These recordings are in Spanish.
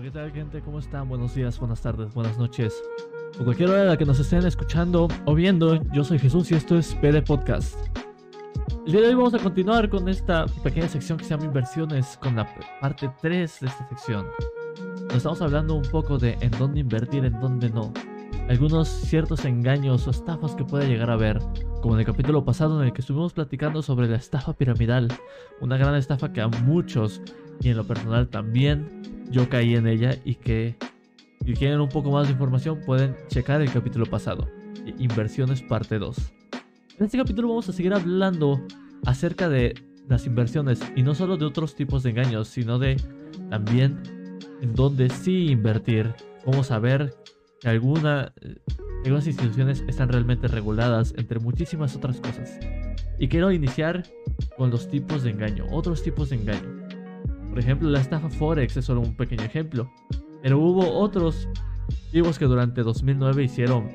¿qué tal gente? ¿Cómo están? Buenos días, buenas tardes, buenas noches. O cualquier hora de la que nos estén escuchando o viendo, yo soy Jesús y esto es PD Podcast. El día de hoy vamos a continuar con esta pequeña sección que se llama Inversiones, con la parte 3 de esta sección. Nos estamos hablando un poco de en dónde invertir, en dónde no. Algunos ciertos engaños o estafas que puede llegar a haber, como en el capítulo pasado en el que estuvimos platicando sobre la estafa piramidal, una gran estafa que a muchos y en lo personal también yo caí en ella y que si quieren un poco más de información pueden checar el capítulo pasado, Inversiones parte 2. En este capítulo vamos a seguir hablando acerca de las inversiones y no solo de otros tipos de engaños, sino de también en dónde sí invertir, cómo saber que alguna, eh, algunas instituciones están realmente reguladas, entre muchísimas otras cosas. Y quiero iniciar con los tipos de engaño, otros tipos de engaño. Por ejemplo, la estafa Forex es solo un pequeño ejemplo. Pero hubo otros vivos que durante 2009 hicieron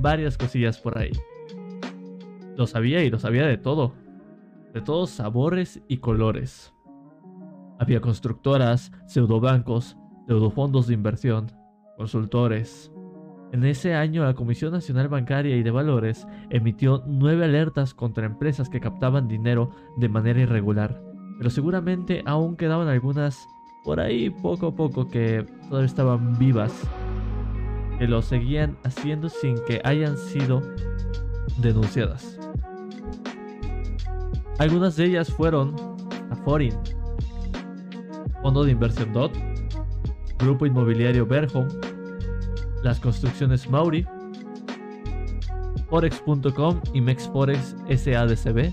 varias cosillas por ahí. Lo sabía y lo sabía de todo. De todos sabores y colores. Había constructoras, pseudobancos, pseudofondos de inversión, consultores. En ese año la Comisión Nacional Bancaria y de Valores emitió nueve alertas contra empresas que captaban dinero de manera irregular pero seguramente aún quedaban algunas por ahí poco a poco que todavía estaban vivas, que lo seguían haciendo sin que hayan sido denunciadas. Algunas de ellas fueron Aforin, Fondo de Inversión DOT, Grupo Inmobiliario Berhom, las construcciones Mauri, Forex.com y Mexforex SADCB,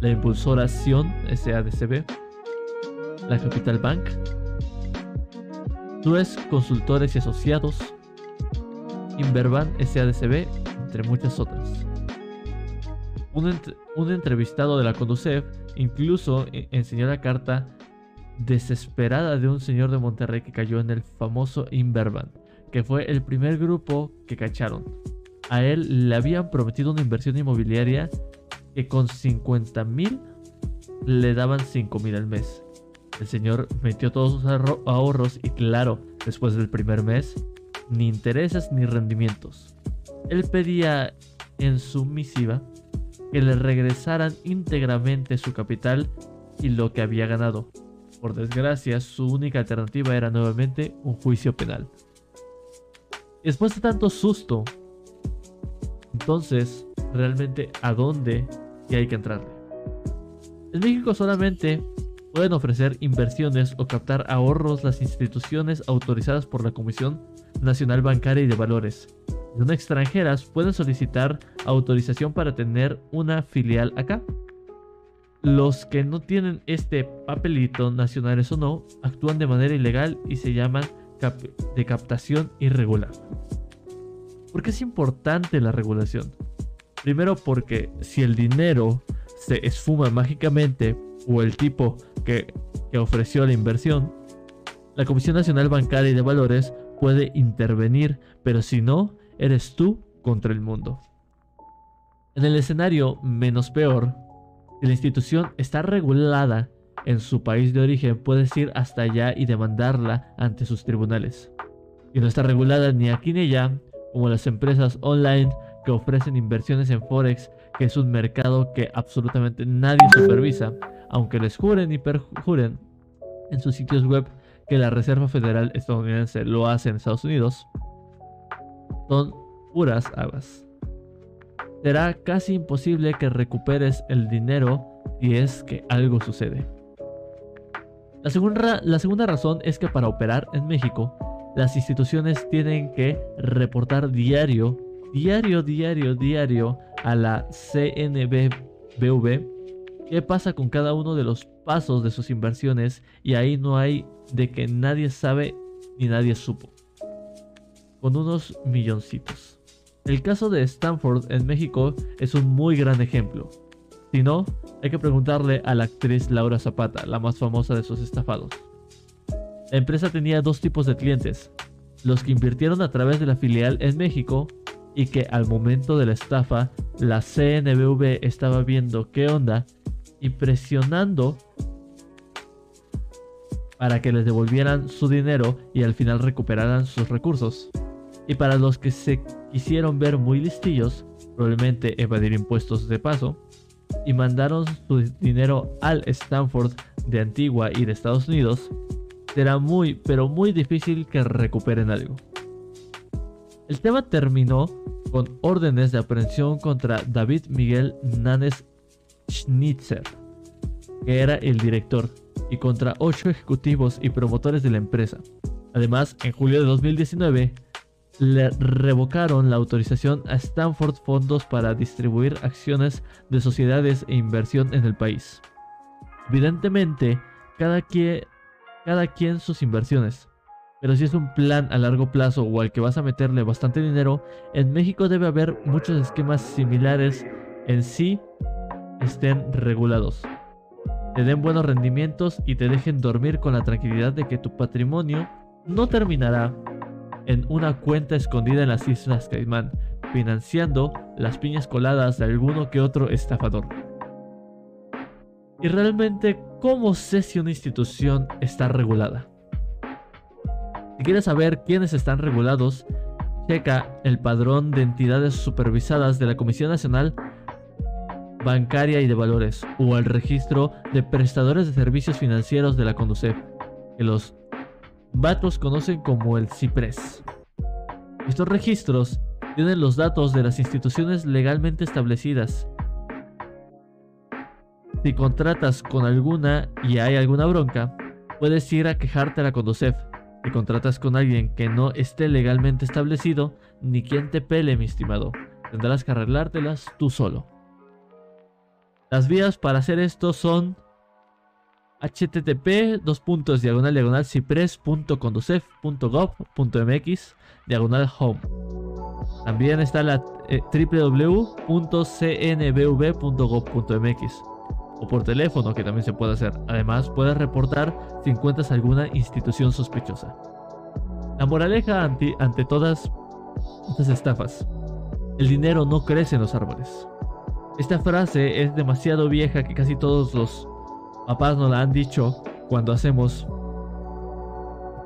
la impulsora Sion SADCB, la Capital Bank, Dues Consultores y Asociados, Inverban SADCB, entre muchas otras. Un, entrevistado de la Conducef incluso e, enseñó la carta desesperada de un señor de Monterrey que cayó en el famoso Inverban, que fue el primer grupo que cacharon. A él le habían prometido una inversión inmobiliaria que con 50 mil le daban 5 mil al mes. El señor metió todos sus ahorros y claro, después del primer mes, ni intereses ni rendimientos. Él pedía en su misiva que le regresaran íntegramente su capital y lo que había ganado. Por desgracia, su única alternativa era nuevamente un juicio penal. Después de tanto susto, entonces, realmente, ¿a dónde y hay que entrarle. En México solamente pueden ofrecer inversiones o captar ahorros las instituciones autorizadas por la Comisión Nacional Bancaria y de Valores. En extranjeras pueden solicitar autorización para tener una filial acá. Los que no tienen este papelito, nacionales o no, actúan de manera ilegal y se llaman de captación irregular. ¿Por qué es importante la regulación? Primero porque si el dinero se esfuma mágicamente o el tipo que, ofreció la inversión, la Comisión Nacional Bancaria y de Valores puede intervenir, pero si no, eres tú contra el mundo. En el escenario menos peor, si la institución está regulada en su país de origen, puedes ir hasta allá y demandarla ante sus tribunales. Y no está regulada ni aquí ni allá, como las empresas online que ofrecen inversiones en Forex, que es un mercado que absolutamente nadie supervisa, aunque les juren y perjuren en sus sitios web que la Reserva Federal estadounidense lo hace en Estados Unidos, son puras habas. Será casi imposible que recuperes el dinero si es que algo sucede. La segunda, la segunda razón es que para operar en México, las instituciones tienen que reportar diario diario, diario, diario a la CNBV qué pasa con cada uno de los pasos de sus inversiones y ahí no hay de que nadie sabe ni nadie supo. Con unos milloncitos. El caso de Stanford en México es un muy gran ejemplo. Si no, hay que preguntarle a la actriz Laura Zapata, la más famosa de sus estafados. La empresa tenía dos tipos de clientes, los que invirtieron a través de la filial en México y que al momento de la estafa la CNBV estaba viendo qué onda y presionando para que les devolvieran su dinero y al final recuperaran sus recursos. Y para los que se quisieron ver muy listillos, probablemente evadir impuestos de paso, y mandaron su dinero al Stanford de Antigua y de Estados Unidos, será muy, pero muy difícil que recuperen algo. El tema terminó con órdenes de aprehensión contra David Miguel Nanes Schnitzer, que era el director, y contra ocho ejecutivos y promotores de la empresa. Además, en julio de 2019, le revocaron la autorización a Stanford Fondos para distribuir acciones de sociedades e inversión en el país. Evidentemente, cada quien, cada quien sus inversiones. Pero si es un plan a largo plazo o al que vas a meterle bastante dinero, en México debe haber muchos esquemas similares en sí estén regulados. Te den buenos rendimientos y te dejen dormir con la tranquilidad de que tu patrimonio no terminará en una cuenta escondida en las Islas Caimán, financiando las piñas coladas de alguno que otro estafador. Y realmente, ¿cómo sé si una institución está regulada? Si quieres saber quiénes están regulados, checa el padrón de entidades supervisadas de la Comisión Nacional Bancaria y de Valores o el registro de prestadores de servicios financieros de la CONDUCEF, que los vatos conocen como el CIPRES. Estos registros tienen los datos de las instituciones legalmente establecidas. Si contratas con alguna y hay alguna bronca, puedes ir a quejarte a la CONDUCEF si contratas con alguien que no esté legalmente establecido, ni quien te pele, mi estimado. Tendrás que arreglártelas tú solo. Las vías para hacer esto son http dos puntos diagonal diagonal cipres.conducef.gov.mx diagonal home. También está la eh, o por teléfono que también se puede hacer. Además, puedes reportar si encuentras alguna institución sospechosa. La moraleja ante, todas estas estafas. El dinero no crece en los árboles. Esta frase es demasiado vieja que casi todos los papás nos la han dicho cuando hacemos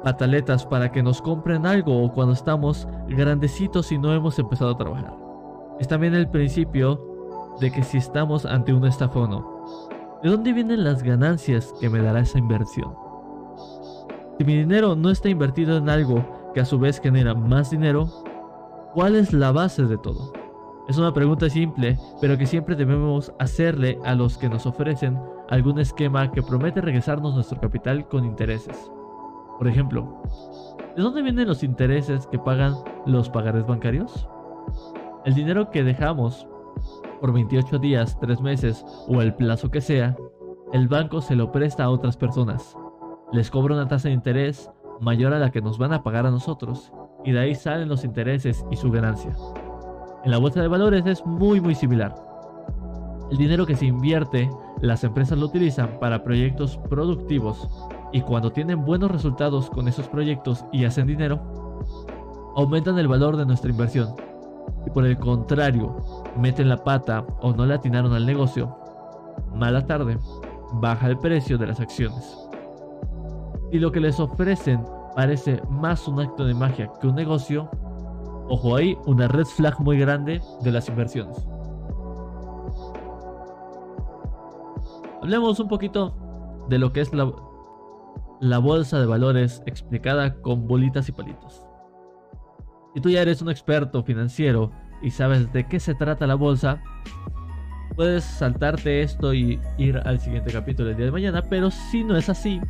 pataletas para que nos compren algo o cuando estamos grandecitos y no hemos empezado a trabajar. Es también el principio de que si estamos ante un estafa. ¿De dónde vienen las ganancias que me dará esa inversión? Si mi dinero no está invertido en algo que a su vez genera más dinero, ¿cuál es la base de todo? Es una pregunta simple, pero que siempre debemos hacerle a los que nos ofrecen algún esquema que promete regresarnos nuestro capital con intereses. Por ejemplo, ¿de dónde vienen los intereses que pagan los pagares bancarios? El dinero que dejamos por 28 días, 3 meses o el plazo que sea, el banco se lo presta a otras personas. Les cobra una tasa de interés mayor a la que nos van a pagar a nosotros y de ahí salen los intereses y su ganancia. En la bolsa de valores es muy muy similar. El dinero que se invierte, las empresas lo utilizan para proyectos productivos y cuando tienen buenos resultados con esos proyectos y hacen dinero, aumentan el valor de nuestra inversión y por el contrario meten la pata o no le atinaron al negocio, mala tarde, baja el precio de las acciones. Y lo que les ofrecen parece más un acto de magia que un negocio, ojo ahí, una red flag muy grande de las inversiones. Hablemos un poquito de lo que es la, la bolsa de valores explicada con bolitas y palitos. Si tú ya eres un experto financiero y sabes de qué se trata la bolsa, puedes saltarte esto y ir al siguiente capítulo el día de mañana, pero si no es así,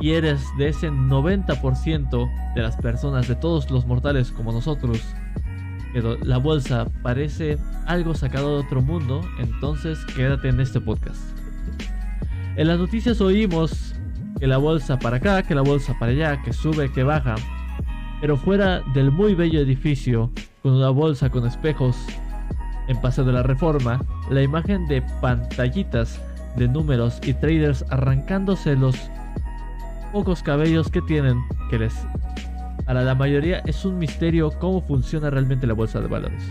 y eres de ese 90% de las personas, de todos los mortales como nosotros, que la bolsa parece algo sacado de otro mundo, entonces quédate en este podcast. En las noticias oímos que la bolsa para acá, que la bolsa para allá, que sube, que baja, pero fuera del muy bello edificio, con una bolsa con espejos en Paseo de la Reforma, la imagen de pantallitas de números y traders arrancándose los pocos cabellos que tienen, que les para la mayoría es un misterio cómo funciona realmente la bolsa de valores.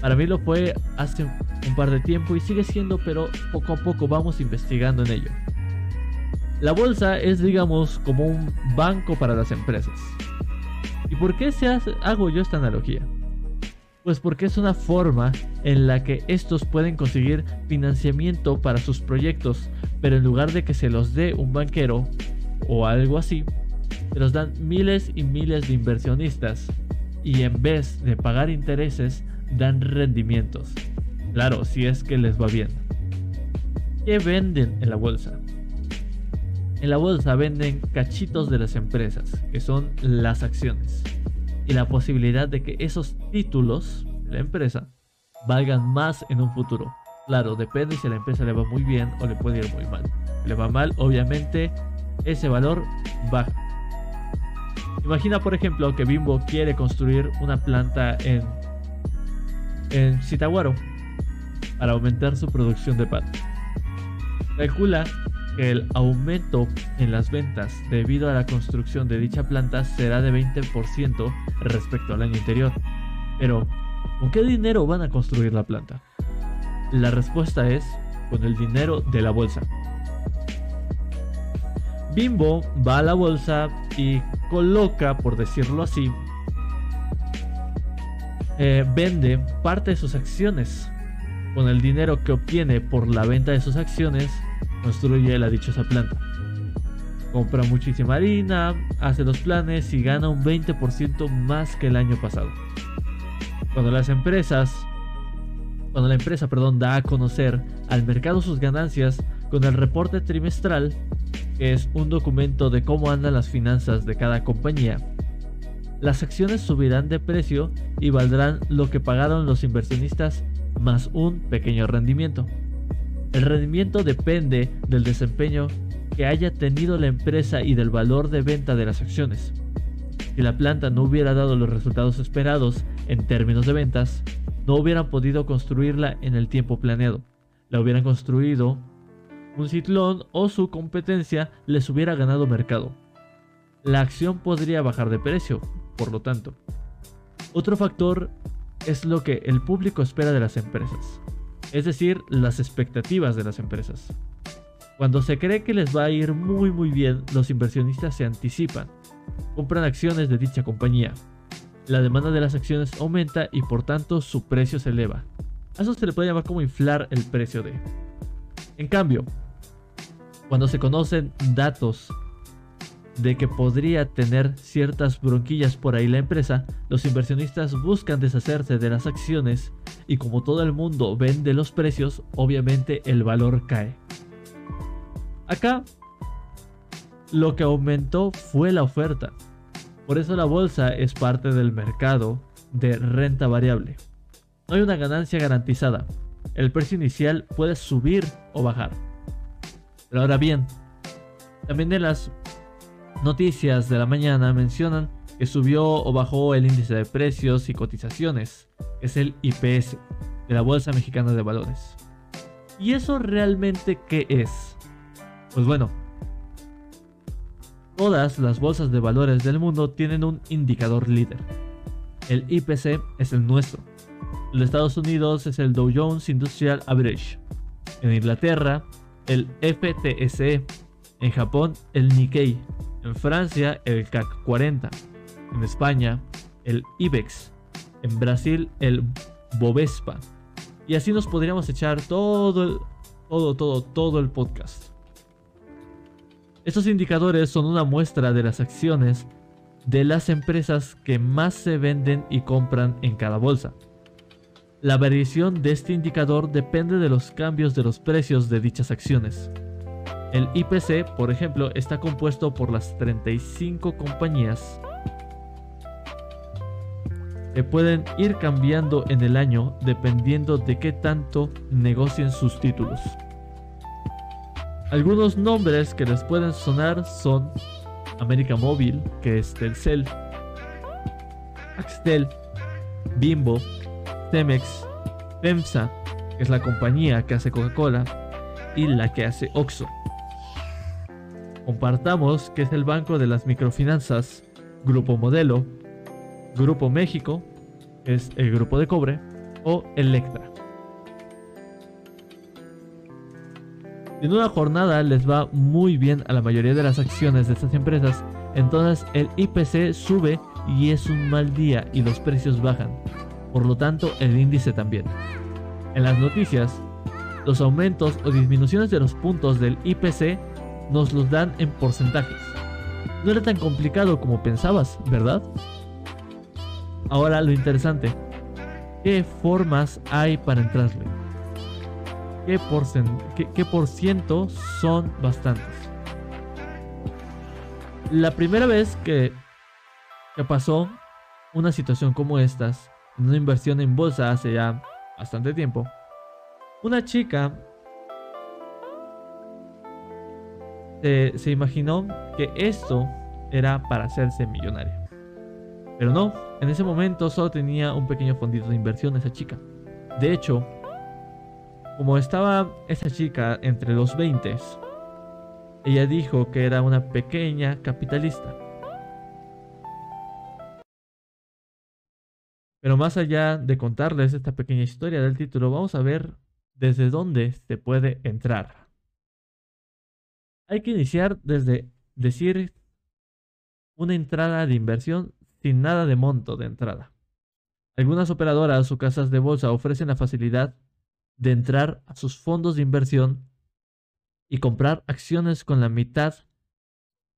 Para mí lo fue hace un par de tiempo y sigue siendo, pero poco a poco vamos investigando en ello. La bolsa es, digamos, como un banco para las empresas. ¿Y por qué se hago yo esta analogía? Pues porque es una forma en la que estos pueden conseguir financiamiento para sus proyectos, pero en lugar de que se los dé un banquero o algo así, se los dan miles y miles de inversionistas y en vez de pagar intereses, dan rendimientos. Claro, si es que les va bien. ¿Qué venden en la bolsa? En la bolsa venden cachitos de las empresas, que son las acciones, y la posibilidad de que esos títulos de la empresa valgan más en un futuro. Claro, depende si a la empresa le va muy bien o le puede ir muy mal. Si le va mal, obviamente ese valor baja. Imagina, por ejemplo, que Bimbo quiere construir una planta en, en para aumentar su producción de pan. Calcula el aumento en las ventas debido a la construcción de dicha planta será de 20% respecto al año anterior. Pero, ¿con qué dinero van a construir la planta? La respuesta es con el dinero de la bolsa. Bimbo va a la bolsa y coloca, por decirlo así, eh, vende parte de sus acciones. Con el dinero que obtiene por la venta de sus acciones, construye la dichosa planta. Compra muchísima harina, hace los planes y gana un 20% más que el año pasado. Cuando las empresas, cuando la empresa, perdón, da a conocer al mercado sus ganancias con el reporte trimestral, que es un documento de cómo andan las finanzas de cada compañía, las acciones subirán de precio y valdrán lo que pagaron los inversionistas más un pequeño rendimiento. El rendimiento depende del desempeño que haya tenido la empresa y del valor de venta de las acciones. Si la planta no hubiera dado los resultados esperados en términos de ventas, no hubieran podido construirla en el tiempo planeado. La hubieran construido un ciclón o su competencia les hubiera ganado mercado. La acción podría bajar de precio, por lo tanto. Otro factor es lo que el público espera de las empresas es decir, las expectativas de las empresas. Cuando se cree que les va a ir muy muy bien, los inversionistas se anticipan, compran acciones de dicha compañía. La demanda de las acciones aumenta y por tanto su precio se eleva. A eso se le puede llamar como inflar el precio de. En cambio, cuando se conocen datos de que podría tener ciertas bronquillas por ahí la empresa, los inversionistas buscan deshacerse de las acciones y como todo el mundo vende los precios, obviamente el valor cae. Acá, lo que aumentó fue la oferta. Por eso la bolsa es parte del mercado de renta variable. No hay una ganancia garantizada. El precio inicial puede subir o bajar. Pero ahora bien, también en las noticias de la mañana mencionan que subió o bajó el índice de precios y cotizaciones, es el IPS, de la Bolsa Mexicana de Valores. ¿Y eso realmente qué es? Pues bueno, todas las bolsas de valores del mundo tienen un indicador líder. El IPC es el nuestro. En Estados Unidos es el Dow Jones Industrial Average. En Inglaterra, el FTSE. En Japón, el Nikkei. En Francia, el CAC 40. En España, el IBEX. En Brasil, el Bovespa. Y así nos podríamos echar todo el, todo, todo, todo el podcast. Estos indicadores son una muestra de las acciones de las empresas que más se venden y compran en cada bolsa. La variación de este indicador depende de los cambios de los precios de dichas acciones. El IPC, por ejemplo, está compuesto por las 35 compañías pueden ir cambiando en el año dependiendo de qué tanto negocien sus títulos. Algunos nombres que les pueden sonar son América Móvil, que es Telcel, Axtel, Bimbo, Temex, FEMSA, que es la compañía que hace Coca-Cola, y la que hace Oxxo. Compartamos que es el Banco de las Microfinanzas, Grupo Modelo, Grupo México, es el Grupo de Cobre, o Electra. en una jornada les va muy bien a la mayoría de las acciones de estas empresas, entonces el IPC sube y es un mal día y los precios bajan. Por lo tanto, el índice también. En las noticias, los aumentos o disminuciones de los puntos del IPC nos los dan en porcentajes. No era tan complicado como pensabas, ¿verdad? Ahora lo interesante, ¿qué formas hay para entrarle? ¿Qué, por ciento son bastantes? La primera vez que, que pasó una situación como estas, en una inversión en bolsa hace ya bastante tiempo, una chica se, imaginó que esto era para hacerse millonaria. Pero no, en ese momento solo tenía un pequeño fondito de inversión esa chica. De hecho, como estaba esa chica entre los 20, ella dijo que era una pequeña capitalista. Pero más allá de contarles esta pequeña historia del título, vamos a ver desde dónde se puede entrar. Hay que iniciar desde decir una entrada de inversión sin nada de monto de entrada. Algunas operadoras o casas de bolsa ofrecen la facilidad de entrar a sus fondos de inversión y comprar acciones con la mitad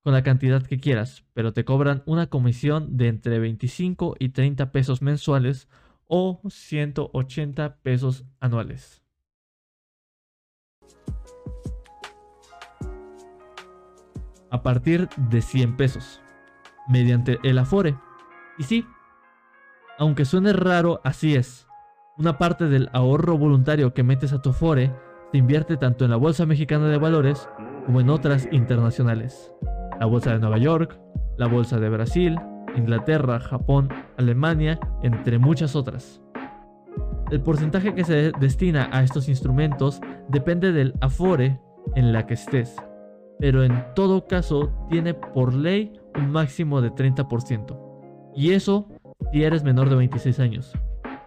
con la cantidad que quieras, pero te cobran una comisión de entre 25 y 30 pesos mensuales o 180 pesos anuales. a partir de 100 pesos, mediante el Afore. Y sí, aunque suene raro, así es. Una parte del ahorro voluntario que metes a tu Afore se invierte tanto en la Bolsa Mexicana de Valores como en otras internacionales. La Bolsa de Nueva York, la Bolsa de Brasil, Inglaterra, Japón, Alemania, entre muchas otras. El porcentaje que se destina a estos instrumentos depende del Afore en la que estés pero en todo caso tiene por ley un máximo de 30%. Y eso si eres menor de 26 años.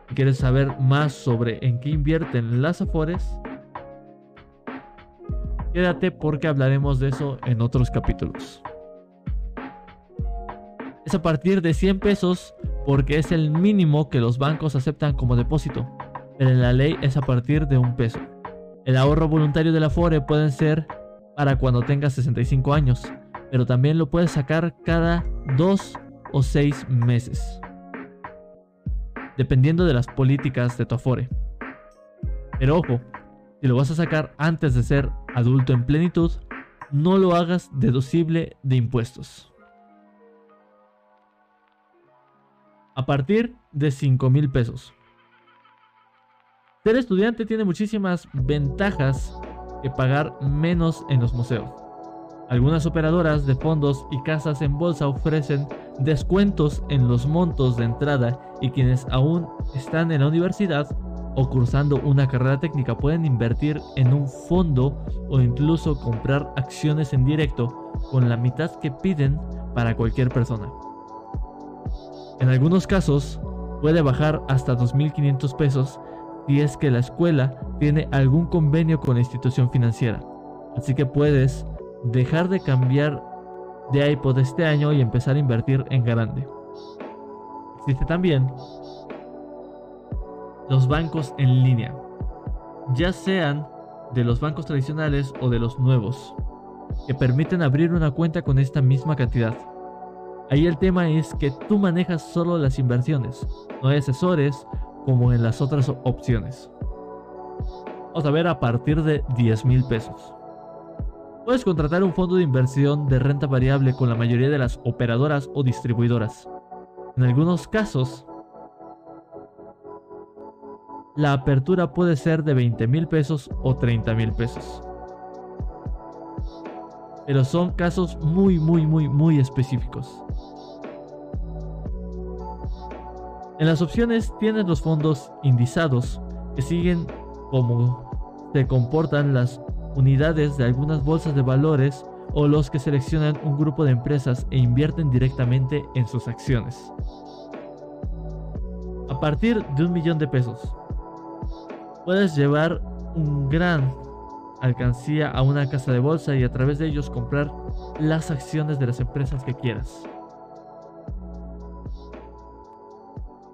Si quieres saber más sobre en qué invierten las Afores, quédate porque hablaremos de eso en otros capítulos. Es a partir de 100 pesos porque es el mínimo que los bancos aceptan como depósito, pero en la ley es a partir de un peso. El ahorro voluntario de la Afore pueden ser para cuando tengas 65 años, pero también lo puedes sacar cada 2 o 6 meses, dependiendo de las políticas de tu Afore. Pero ojo, si lo vas a sacar antes de ser adulto en plenitud, no lo hagas deducible de impuestos. A partir de 5 mil pesos. Ser estudiante tiene muchísimas ventajas pagar menos en los museos. Algunas operadoras de fondos y casas en bolsa ofrecen descuentos en los montos de entrada y quienes aún están en la universidad o cursando una carrera técnica pueden invertir en un fondo o incluso comprar acciones en directo con la mitad que piden para cualquier persona. En algunos casos puede bajar hasta 2.500 pesos si es que la escuela tiene algún convenio con la institución financiera. Así que puedes dejar de cambiar de iPod este año y empezar a invertir en grande. Existe también los bancos en línea, ya sean de los bancos tradicionales o de los nuevos, que permiten abrir una cuenta con esta misma cantidad. Ahí el tema es que tú manejas solo las inversiones, no hay asesores como en las otras opciones. Vamos a ver a partir de 10 mil pesos. Puedes contratar un fondo de inversión de renta variable con la mayoría de las operadoras o distribuidoras. En algunos casos, la apertura puede ser de 20 mil pesos o 30 mil pesos. Pero son casos muy, muy, muy, muy específicos. En las opciones tienes los fondos indizados que siguen como se comportan las unidades de algunas bolsas de valores o los que seleccionan un grupo de empresas e invierten directamente en sus acciones. A partir de un millón de pesos, puedes llevar un gran alcancía a una casa de bolsa y a través de ellos comprar las acciones de las empresas que quieras.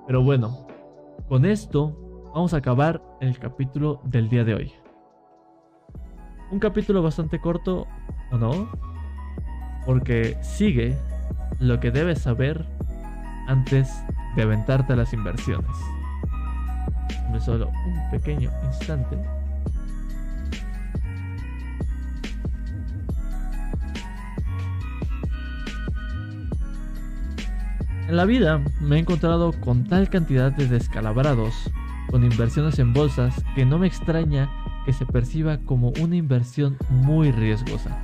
Pero bueno, con esto vamos a acabar el capítulo del día de hoy. Un capítulo bastante corto, ¿o no? Porque sigue lo que debes saber antes de aventarte a las inversiones. Solo un pequeño instante. En la vida me he encontrado con tal cantidad de descalabrados, con inversiones en bolsas, que no me extraña que se perciba como una inversión muy riesgosa.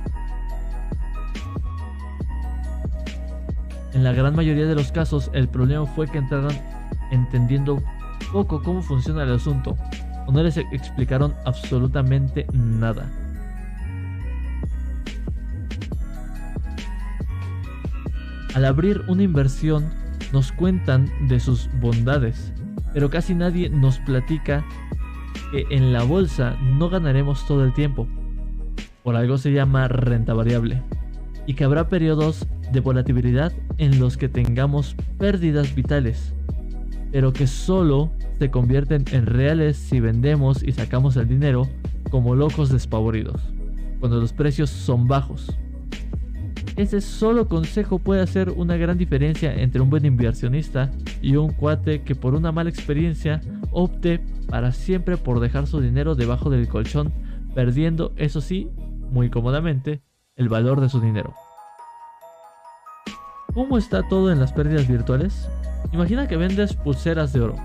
En la gran mayoría de los casos el problema fue que entraron entendiendo poco cómo funciona el asunto o no les explicaron absolutamente nada. Al abrir una inversión nos cuentan de sus bondades, pero casi nadie nos platica que en la bolsa no ganaremos todo el tiempo. Por algo se llama renta variable. Y que habrá periodos de volatilidad en los que tengamos pérdidas vitales, pero que solo se convierten en reales si vendemos y sacamos el dinero como locos despavoridos, cuando los precios son bajos. Ese solo consejo puede hacer una gran diferencia entre un buen inversionista y un cuate que por una mala experiencia opte para siempre por dejar su dinero debajo del colchón, perdiendo, eso sí, muy cómodamente, el valor de su dinero. ¿Cómo está todo en las pérdidas virtuales? Imagina que vendes pulseras de oro.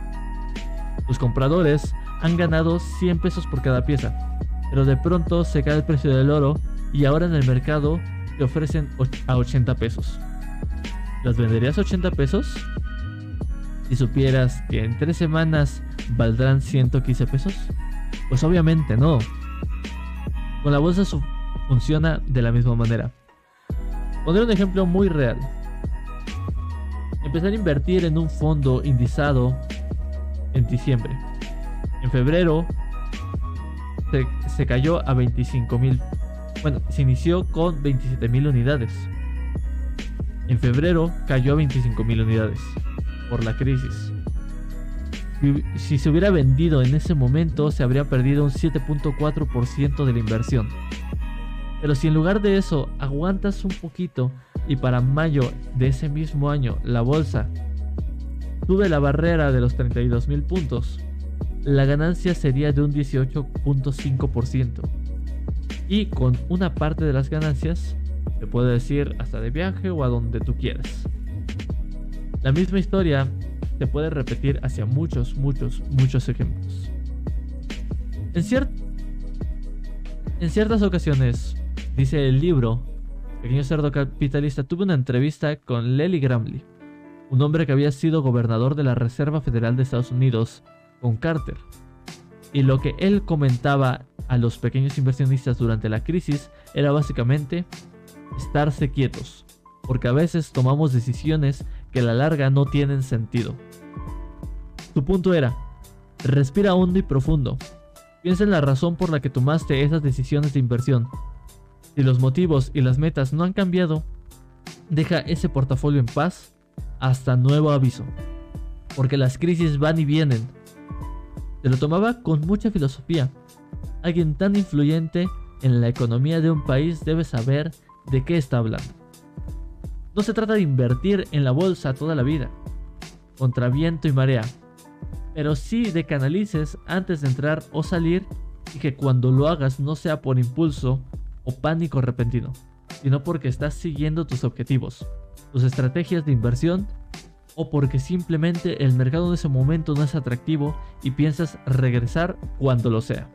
Tus compradores han ganado 100 pesos por cada pieza, pero de pronto se cae el precio del oro y ahora en el mercado te ofrecen a 80 pesos. ¿Las venderías a 80 pesos? Si supieras que en 3 semanas valdrán 115 pesos? Pues obviamente no. Con la bolsa funciona de la misma manera. Pondré un ejemplo muy real. Empezar a invertir en un fondo indizado en diciembre. En febrero se, se cayó a 25 mil bueno, se inició con 27.000 unidades. En febrero cayó a 25.000 unidades por la crisis. Si se hubiera vendido en ese momento, se habría perdido un 7.4% de la inversión. Pero si en lugar de eso aguantas un poquito y para mayo de ese mismo año la bolsa sube la barrera de los 32.000 puntos, la ganancia sería de un 18.5% y con una parte de las ganancias te puede decir hasta de viaje o a donde tú quieras. La misma historia se puede repetir hacia muchos, muchos, muchos ejemplos. En, ciertas ocasiones, dice el libro, Pequeño Cerdo Capitalista, tuve una entrevista con Lely Gramley, un hombre que había sido gobernador de la Reserva Federal de Estados Unidos con Carter. Y lo que él comentaba a los pequeños inversionistas durante la crisis era básicamente estarse quietos, porque a veces tomamos decisiones que a la larga no tienen sentido. Su punto era, respira hondo y profundo, piensa en la razón por la que tomaste esas decisiones de inversión. Si los motivos y las metas no han cambiado, deja ese portafolio en paz hasta nuevo aviso, porque las crisis van y vienen. Se lo tomaba con mucha filosofía Alguien tan influyente en la economía de un país debe saber de qué está hablando. No se trata de invertir en la bolsa toda la vida, contra viento y marea, pero sí de canalices antes de entrar o salir y que cuando lo hagas no sea por impulso o pánico repentino, sino porque estás siguiendo tus objetivos, tus estrategias de inversión o porque simplemente el mercado en ese momento no es atractivo y piensas regresar cuando lo sea.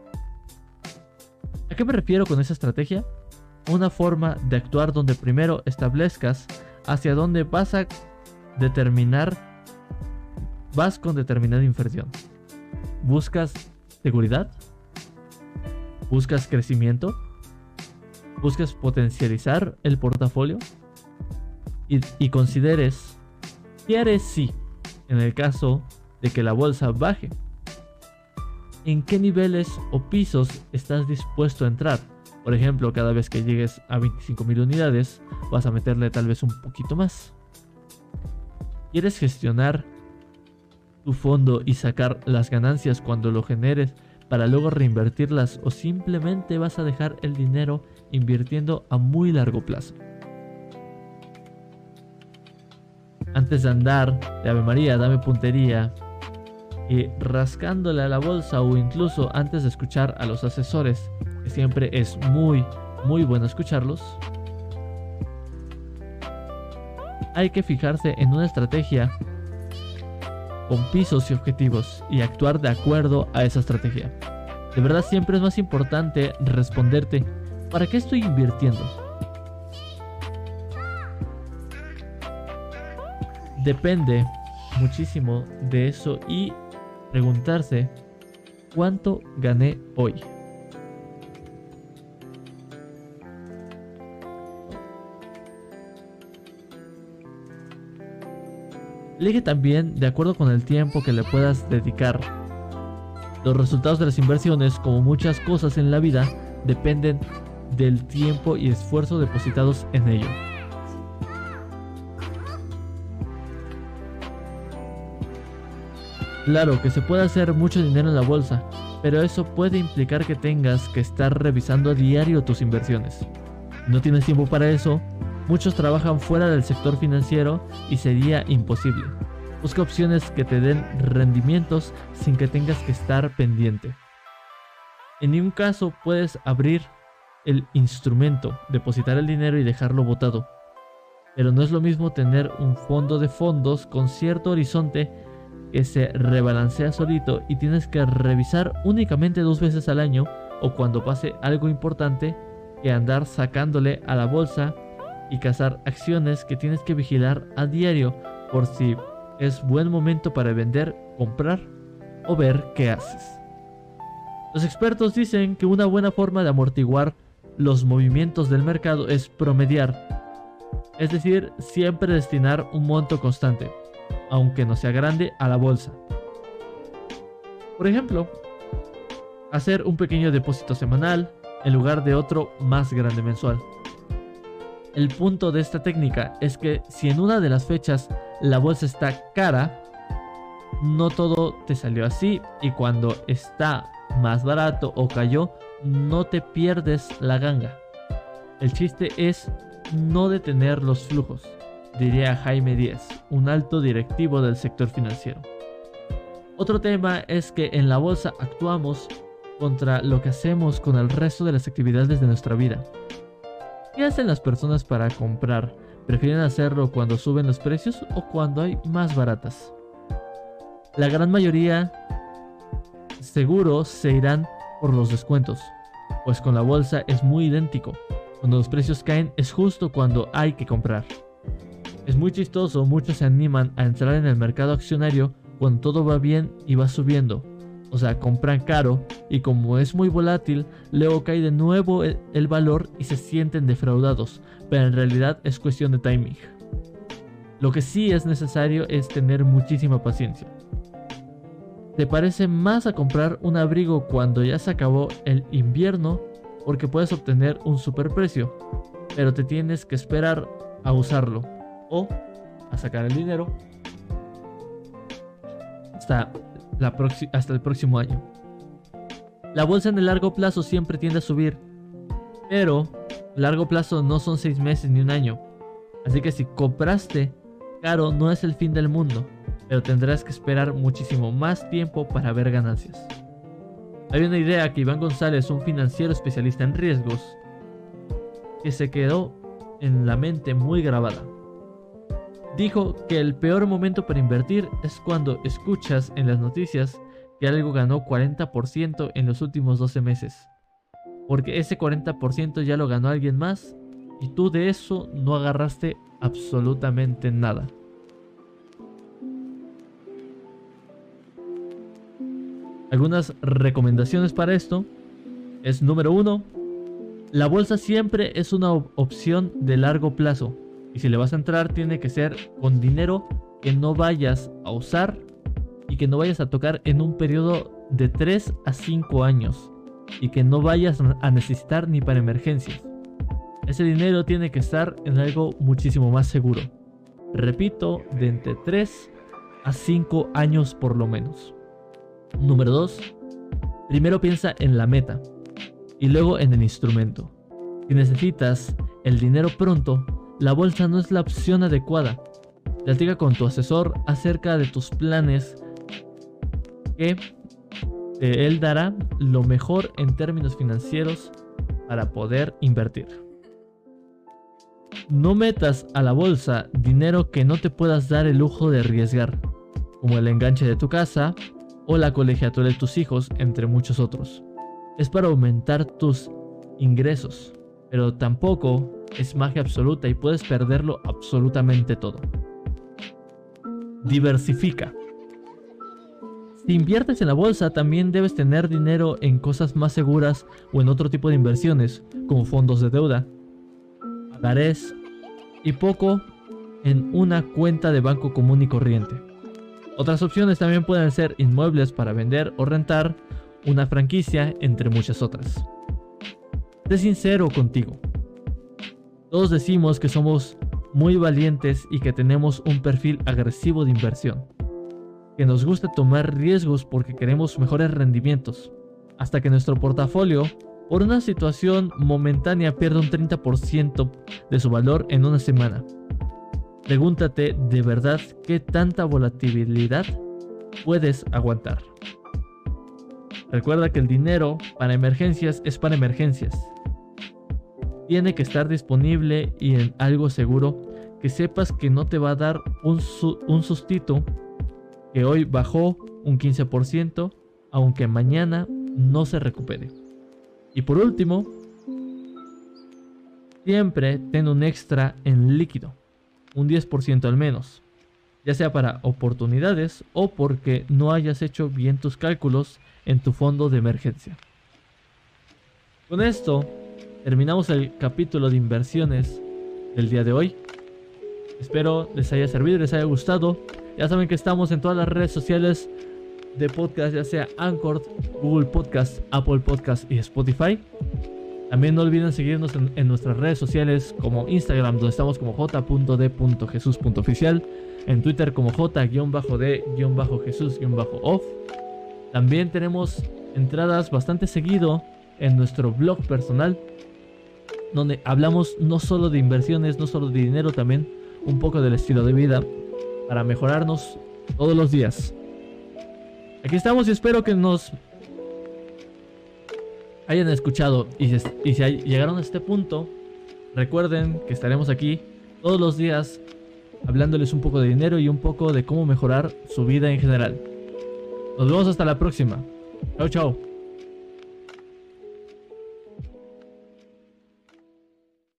¿A qué me refiero con esa estrategia? Una forma de actuar donde primero establezcas hacia dónde vas a determinar, vas con determinada inversión. ¿Buscas seguridad? ¿Buscas crecimiento? ¿Buscas potencializar el portafolio? Y, y consideres haré si, en el caso de que la bolsa baje en qué niveles o pisos estás dispuesto a entrar. Por ejemplo, cada vez que llegues a 25.000 unidades, vas a meterle tal vez un poquito más. ¿Quieres gestionar tu fondo y sacar las ganancias cuando lo generes para luego reinvertirlas o simplemente vas a dejar el dinero invirtiendo a muy largo plazo? Antes de andar de Ave María, dame puntería y rascándole a la bolsa o incluso antes de escuchar a los asesores, que siempre es muy, muy bueno escucharlos, hay que fijarse en una estrategia con pisos y objetivos y actuar de acuerdo a esa estrategia. De verdad siempre es más importante responderte, ¿para qué estoy invirtiendo? Depende muchísimo de eso y preguntarse cuánto gané hoy. Elige también de acuerdo con el tiempo que le puedas dedicar. Los resultados de las inversiones, como muchas cosas en la vida, dependen del tiempo y esfuerzo depositados en ello. Claro que se puede hacer mucho dinero en la bolsa, pero eso puede implicar que tengas que estar revisando a diario tus inversiones. no tienes tiempo para eso, muchos trabajan fuera del sector financiero y sería imposible. Busca opciones que te den rendimientos sin que tengas que estar pendiente. En ningún caso puedes abrir el instrumento, depositar el dinero y dejarlo botado. Pero no es lo mismo tener un fondo de fondos con cierto horizonte que se rebalancea solito y tienes que revisar únicamente dos veces al año o cuando pase algo importante que andar sacándole a la bolsa y cazar acciones que tienes que vigilar a diario por si es buen momento para vender, comprar o ver qué haces. Los expertos dicen que una buena forma de amortiguar los movimientos del mercado es promediar, es decir, siempre destinar un monto constante, aunque no sea grande, a la bolsa. Por ejemplo, hacer un pequeño depósito semanal en lugar de otro más grande mensual. El punto de esta técnica es que si en una de las fechas la bolsa está cara, no todo te salió así y cuando está más barato o cayó, no te pierdes la ganga. El chiste es no detener los flujos diría Jaime Díaz, un alto directivo del sector financiero. Otro tema es que en la bolsa actuamos contra lo que hacemos con el resto de las actividades de nuestra vida. ¿Qué hacen las personas para comprar? ¿Prefieren hacerlo cuando suben los precios o cuando hay más baratas? La gran mayoría seguro se irán por los descuentos, pues con la bolsa es muy idéntico. Cuando los precios caen es justo cuando hay que comprar. Es muy chistoso, muchos se animan a entrar en el mercado accionario cuando todo va bien y va subiendo. O sea, compran caro y como es muy volátil, luego cae de nuevo el, valor y se sienten defraudados, pero en realidad es cuestión de timing. Lo que sí es necesario es tener muchísima paciencia. ¿Te parece más a comprar un abrigo cuando ya se acabó el invierno? Porque puedes obtener un superprecio, pero te tienes que esperar a usarlo o a sacar el dinero hasta, la hasta el próximo año. La bolsa en el largo plazo siempre tiende a subir, pero largo plazo no son seis meses ni un año. Así que si compraste caro no es el fin del mundo, pero tendrás que esperar muchísimo más tiempo para ver ganancias. Hay una idea que Iván González, un financiero especialista en riesgos, que se quedó en la mente muy grabada dijo que el peor momento para invertir es cuando escuchas en las noticias que algo ganó 40% en los últimos 12 meses. Porque ese 40% ya lo ganó alguien más y tú de eso no agarraste absolutamente nada. Algunas recomendaciones para esto es número uno, la bolsa siempre es una opción de largo plazo. Y si le vas a entrar, tiene que ser con dinero que no vayas a usar y que no vayas a tocar en un periodo de 3 a 5 años y que no vayas a necesitar ni para emergencias. Ese dinero tiene que estar en algo muchísimo más seguro. Repito, de entre 3 a 5 años por lo menos. Número 2. Primero piensa en la meta y luego en el instrumento. Si necesitas el dinero pronto, la bolsa no es la opción adecuada. Platica con tu asesor acerca de tus planes que él dará lo mejor en términos financieros para poder invertir. No metas a la bolsa dinero que no te puedas dar el lujo de arriesgar, como el enganche de tu casa o la colegiatura de tus hijos, entre muchos otros. Es para aumentar tus ingresos, pero tampoco es magia absoluta y puedes perderlo absolutamente todo. Diversifica. Si inviertes en la bolsa, también debes tener dinero en cosas más seguras o en otro tipo de inversiones, como fondos de deuda, pagarés y poco en una cuenta de banco común y corriente. Otras opciones también pueden ser inmuebles para vender o rentar, una franquicia, entre muchas otras. Sé sincero contigo. Todos decimos que somos muy valientes y que tenemos un perfil agresivo de inversión que nos gusta tomar riesgos porque queremos mejores rendimientos, hasta que nuestro portafolio, por una situación momentánea, pierde un 30% de su valor en una semana. Pregúntate de verdad qué tanta volatilidad puedes aguantar. Recuerda que el dinero para emergencias es para emergencias. Tiene que estar disponible y en algo seguro que sepas que no te va a dar un, un sustito que hoy bajó un 15%, aunque mañana no se recupere. Y por último, siempre ten un extra en líquido, un 10% al menos, ya sea para oportunidades o porque no hayas hecho bien tus cálculos en tu fondo de emergencia. Con esto terminamos el capítulo de inversiones del día de hoy. Espero les haya servido, les haya gustado. Ya saben que estamos en todas las redes sociales de podcast, ya sea Anchor, Google Podcast, Apple Podcast y Spotify. También no olviden seguirnos en, nuestras redes sociales como Instagram, donde estamos como j.d.jesus.oficial, en Twitter como j-d-jesús-off. También tenemos entradas bastante seguido en nuestro blog personal, donde hablamos no solo de inversiones, no solo de dinero, también un poco del estilo de vida para mejorarnos todos los días. Aquí estamos y espero que nos hayan escuchado y si, llegaron a este punto, recuerden que estaremos aquí todos los días hablándoles un poco de dinero y un poco de cómo mejorar su vida en general. Nos vemos hasta la próxima. Chao, chao.